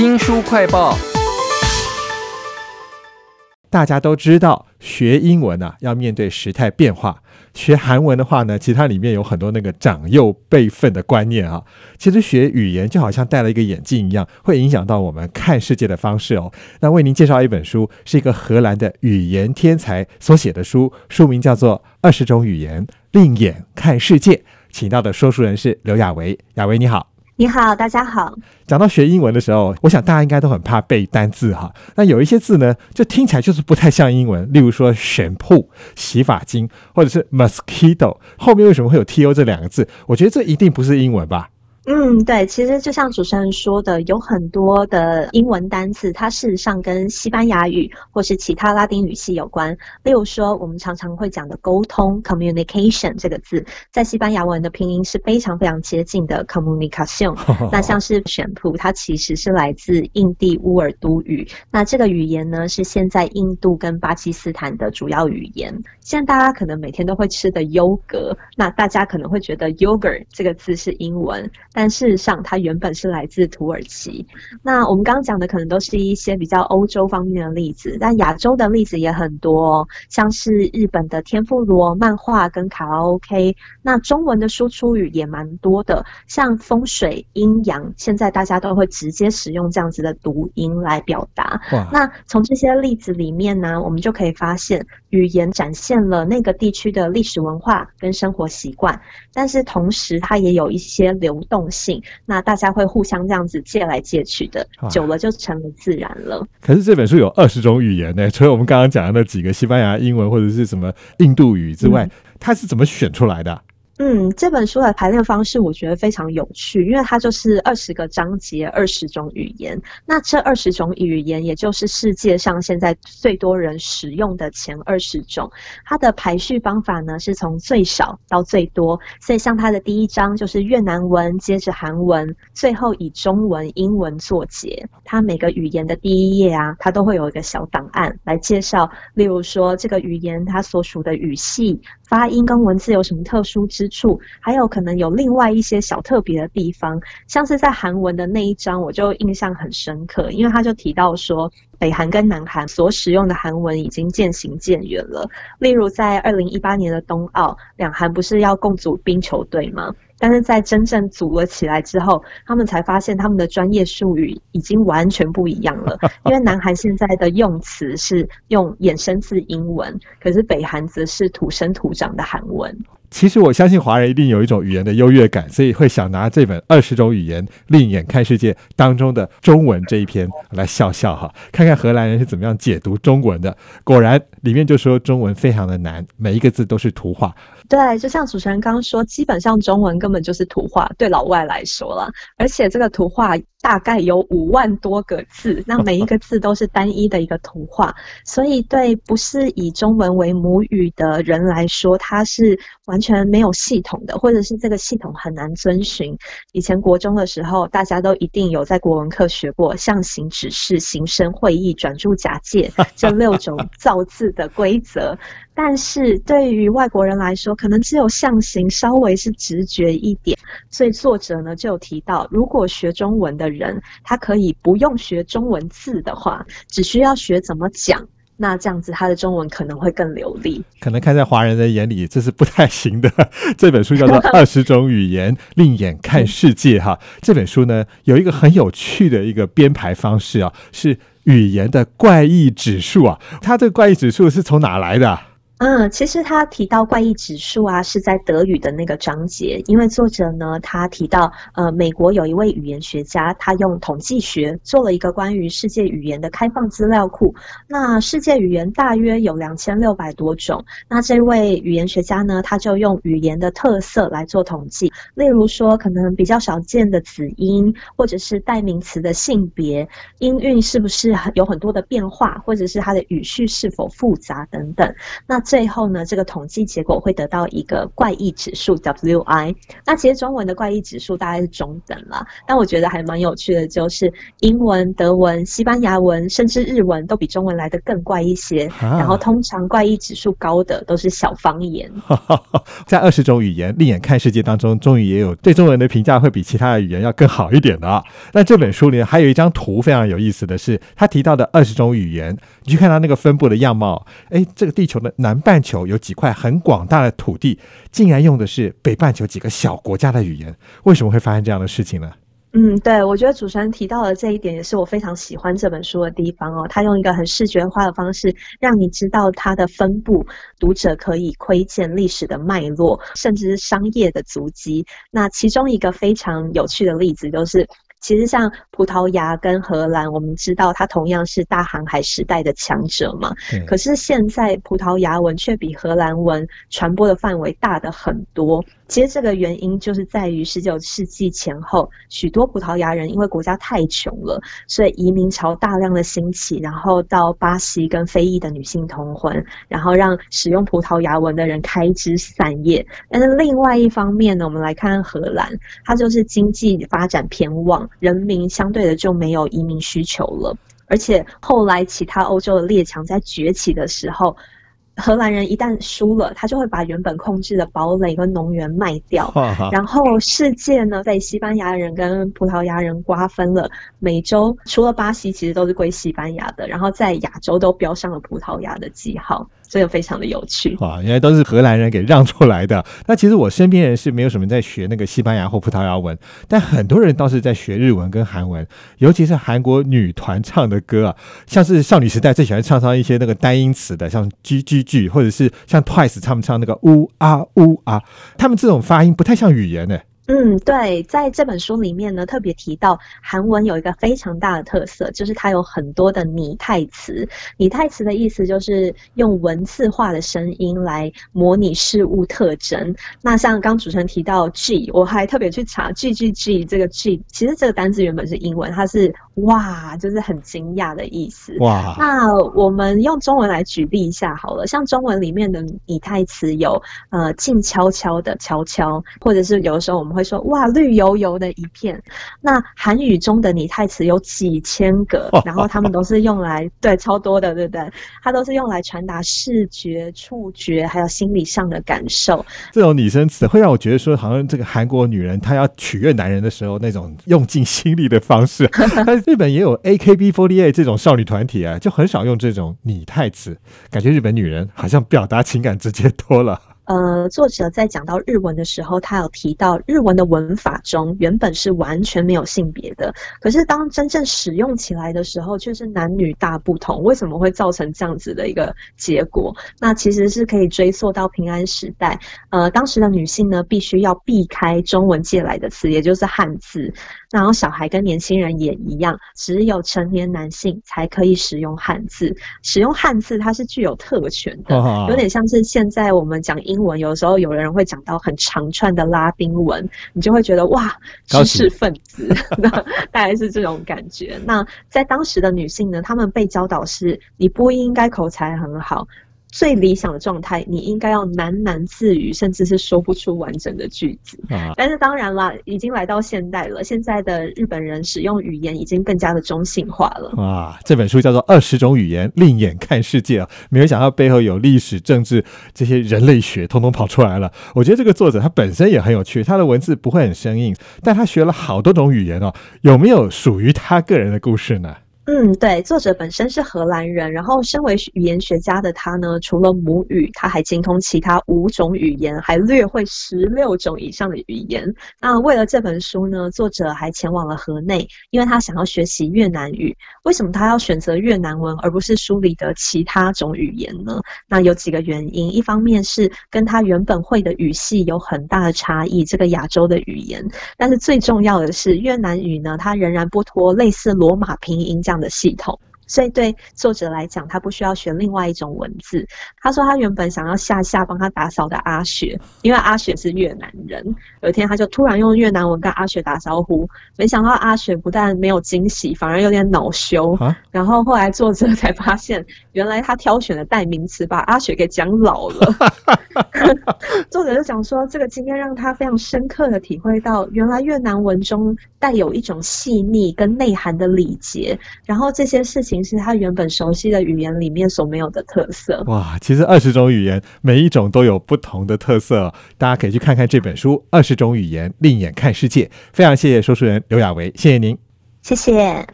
新书快报。大家都知道，学英文啊，要面对时态变化。学韩文的话呢，其实它里面有很多那个长幼辈分的观念啊。其实学语言就好像戴了一个眼镜一样，会影响到我们看世界的方式哦。那为您介绍一本书，是一个荷兰的语言天才所写的书，书名叫做《二十种语言，另眼看世界》。请到的说书人是刘雅维，雅维你好。你好，大家好。讲到学英文的时候，我想大家应该都很怕背单字哈。那有一些字呢，就听起来就是不太像英文，例如说 shampoo 洗发精，或者是 mosquito，后面为什么会有 to 这两个字？我觉得这一定不是英文吧。嗯，对，其实就像主持人说的，有很多的英文单词，它事实上跟西班牙语或是其他拉丁语系有关。例如说，我们常常会讲的沟通 （communication） 这个字，在西班牙文的拼音是非常非常接近的 communication。那像是 shampoo，它其实是来自印地乌尔都语。那这个语言呢，是现在印度跟巴基斯坦的主要语言。现在大家可能每天都会吃的优格，那大家可能会觉得 yogurt 这个字是英文。但事实上，它原本是来自土耳其。那我们刚刚讲的可能都是一些比较欧洲方面的例子，但亚洲的例子也很多，像是日本的天妇罗漫画跟卡拉 OK。那中文的输出语也蛮多的，像风水、阴阳，现在大家都会直接使用这样子的读音来表达。那从这些例子里面呢，我们就可以发现，语言展现了那个地区的历史文化跟生活习惯，但是同时它也有一些流动。性，那大家会互相这样子借来借去的，久了就成了自然了。可是这本书有二十种语言呢，除了我们刚刚讲的那几个西班牙英文或者是什么印度语之外，它是怎么选出来的？嗯，这本书的排练方式我觉得非常有趣，因为它就是二十个章节，二十种语言。那这二十种语言，也就是世界上现在最多人使用的前二十种。它的排序方法呢，是从最少到最多。所以像它的第一章就是越南文，接着韩文，最后以中文、英文作结。它每个语言的第一页啊，它都会有一个小档案来介绍，例如说这个语言它所属的语系。发音跟文字有什么特殊之处？还有可能有另外一些小特别的地方，像是在韩文的那一章，我就印象很深刻，因为他就提到说，北韩跟南韩所使用的韩文已经渐行渐远了。例如在二零一八年的冬奥，两韩不是要共组冰球队吗？但是在真正组了起来之后，他们才发现他们的专业术语已经完全不一样了。因为南韩现在的用词是用衍生自英文，可是北韩则是土生土长的韩文。其实我相信华人一定有一种语言的优越感，所以会想拿这本《二十种语言，另眼看世界》当中的中文这一篇来笑笑哈，看看荷兰人是怎么样解读中文的。果然，里面就说中文非常的难，每一个字都是图画。对，就像主持人刚刚说，基本上中文根本就是图画，对老外来说了，而且这个图画。大概有五万多个字，那每一个字都是单一的一个图画，所以对不是以中文为母语的人来说，它是完全没有系统的，或者是这个系统很难遵循。以前国中的时候，大家都一定有在国文课学过象形、指示、形声、会意、转注、假借这六种造字的规则，但是对于外国人来说，可能只有象形稍微是直觉一点，所以作者呢就有提到，如果学中文的。人他可以不用学中文字的话，只需要学怎么讲，那这样子他的中文可能会更流利。可能看在华人的眼里，这是不太行的。这本书叫做 《二十种语言，另眼看世界》哈。这本书呢，有一个很有趣的一个编排方式啊，是语言的怪异指数啊。它这个怪异指数是从哪来的？嗯，其实他提到怪异指数啊，是在德语的那个章节，因为作者呢，他提到，呃，美国有一位语言学家，他用统计学做了一个关于世界语言的开放资料库。那世界语言大约有两千六百多种。那这位语言学家呢，他就用语言的特色来做统计，例如说，可能比较少见的子音，或者是代名词的性别、音韵是不是有很多的变化，或者是它的语序是否复杂等等。那最后呢，这个统计结果会得到一个怪异指数 WI。那其实中文的怪异指数大概是中等啦，但我觉得还蛮有趣的，就是英文、德文、西班牙文，甚至日文都比中文来的更怪一些。然后通常怪异指数高的都是小方言。在二十种语言另眼看世界当中，终于也有对中文的评价会比其他的语言要更好一点的啊。那这本书里还有一张图非常有意思的是，他提到的二十种语言，你去看他那个分布的样貌，哎，这个地球的半球有几块很广大的土地，竟然用的是北半球几个小国家的语言，为什么会发生这样的事情呢？嗯，对，我觉得主持人提到的这一点也是我非常喜欢这本书的地方哦。他用一个很视觉化的方式，让你知道它的分布，读者可以窥见历史的脉络，甚至是商业的足迹。那其中一个非常有趣的例子就是。其实像葡萄牙跟荷兰，我们知道它同样是大航海时代的强者嘛。可是现在葡萄牙文却比荷兰文传播的范围大的很多。其实这个原因就是在于十九世纪前后，许多葡萄牙人因为国家太穷了，所以移民潮大量的兴起，然后到巴西跟非裔的女性通婚，然后让使用葡萄牙文的人开枝散叶。但是另外一方面呢，我们来看荷兰，它就是经济发展偏旺。人民相对的就没有移民需求了，而且后来其他欧洲的列强在崛起的时候。荷兰人一旦输了，他就会把原本控制的堡垒跟农园卖掉，然后世界呢被西班牙人跟葡萄牙人瓜分了。美洲除了巴西，其实都是归西班牙的，然后在亚洲都标上了葡萄牙的记号，所以非常的有趣。哇，原来都是荷兰人给让出来的。那其实我身边人是没有什么在学那个西班牙或葡萄牙文，但很多人倒是在学日文跟韩文，尤其是韩国女团唱的歌啊，像是少女时代最喜欢唱上一些那个单音词的，像 G G G，，或者是像 Twice 他们唱那个呜啊呜啊，他们这种发音不太像语言呢。嗯，对，在这本书里面呢，特别提到韩文有一个非常大的特色，就是它有很多的拟态词。拟态词的意思就是用文字化的声音来模拟事物特征。那像刚主持人提到 G，我还特别去查 G G G 这个 G，其实这个单词原本是英文，它是哇，就是很惊讶的意思。哇，那我们用中文来举例一下好了，像中文里面的拟态词有呃静悄悄的悄悄，或者是有的时候我们会。会说哇，绿油油的一片。那韩语中的拟态词有几千个，然后他们都是用来 对超多的，对不对？它都是用来传达视觉、触觉还有心理上的感受。这种拟声词会让我觉得说，好像这个韩国女人她要取悦男人的时候那种用尽心力的方式。但日本也有 AKB48 这种少女团体啊，就很少用这种拟态词，感觉日本女人好像表达情感直接多了。呃，作者在讲到日文的时候，他有提到日文的文法中原本是完全没有性别的，可是当真正使用起来的时候，却是男女大不同。为什么会造成这样子的一个结果？那其实是可以追溯到平安时代。呃，当时的女性呢，必须要避开中文借来的词，也就是汉字。然后小孩跟年轻人也一样，只有成年男性才可以使用汉字。使用汉字，它是具有特权的，有点像是现在我们讲英。文有时候有人会讲到很长串的拉丁文，你就会觉得哇，知识分子，大概是这种感觉。那在当时的女性呢，她们被教导是你不应该口才很好。最理想的状态，你应该要喃喃自语，甚至是说不出完整的句子。但是当然啦，已经来到现代了，现在的日本人使用语言已经更加的中性化了。哇，这本书叫做《二十种语言，另眼看世界》啊，没有想到背后有历史、政治这些人类学，通通跑出来了。我觉得这个作者他本身也很有趣，他的文字不会很生硬，但他学了好多种语言哦。有没有属于他个人的故事呢？嗯，对，作者本身是荷兰人，然后身为语言学家的他呢，除了母语，他还精通其他五种语言，还略会十六种以上的语言。那为了这本书呢，作者还前往了河内，因为他想要学习越南语。为什么他要选择越南文而不是书里的其他种语言呢？那有几个原因，一方面是跟他原本会的语系有很大的差异，这个亚洲的语言。但是最重要的是，越南语呢，它仍然不脱类似罗马拼音。这样的系统，所以对作者来讲，他不需要学另外一种文字。他说他原本想要下下帮他打扫的阿雪，因为阿雪是越南人。有一天他就突然用越南文跟阿雪打招呼，没想到阿雪不但没有惊喜，反而有点恼羞。然后后来作者才发现，原来他挑选的代名词把阿雪给讲老了。作者就讲说，这个经验让他非常深刻的体会到，原来越南文中带有一种细腻跟内涵的礼节，然后这些事情是他原本熟悉的语言里面所没有的特色。哇，其实二十种语言，每一种都有不同的特色，大家可以去看看这本书《二十种语言，另眼看世界》。非常谢谢说书人刘雅维，谢谢您，谢谢。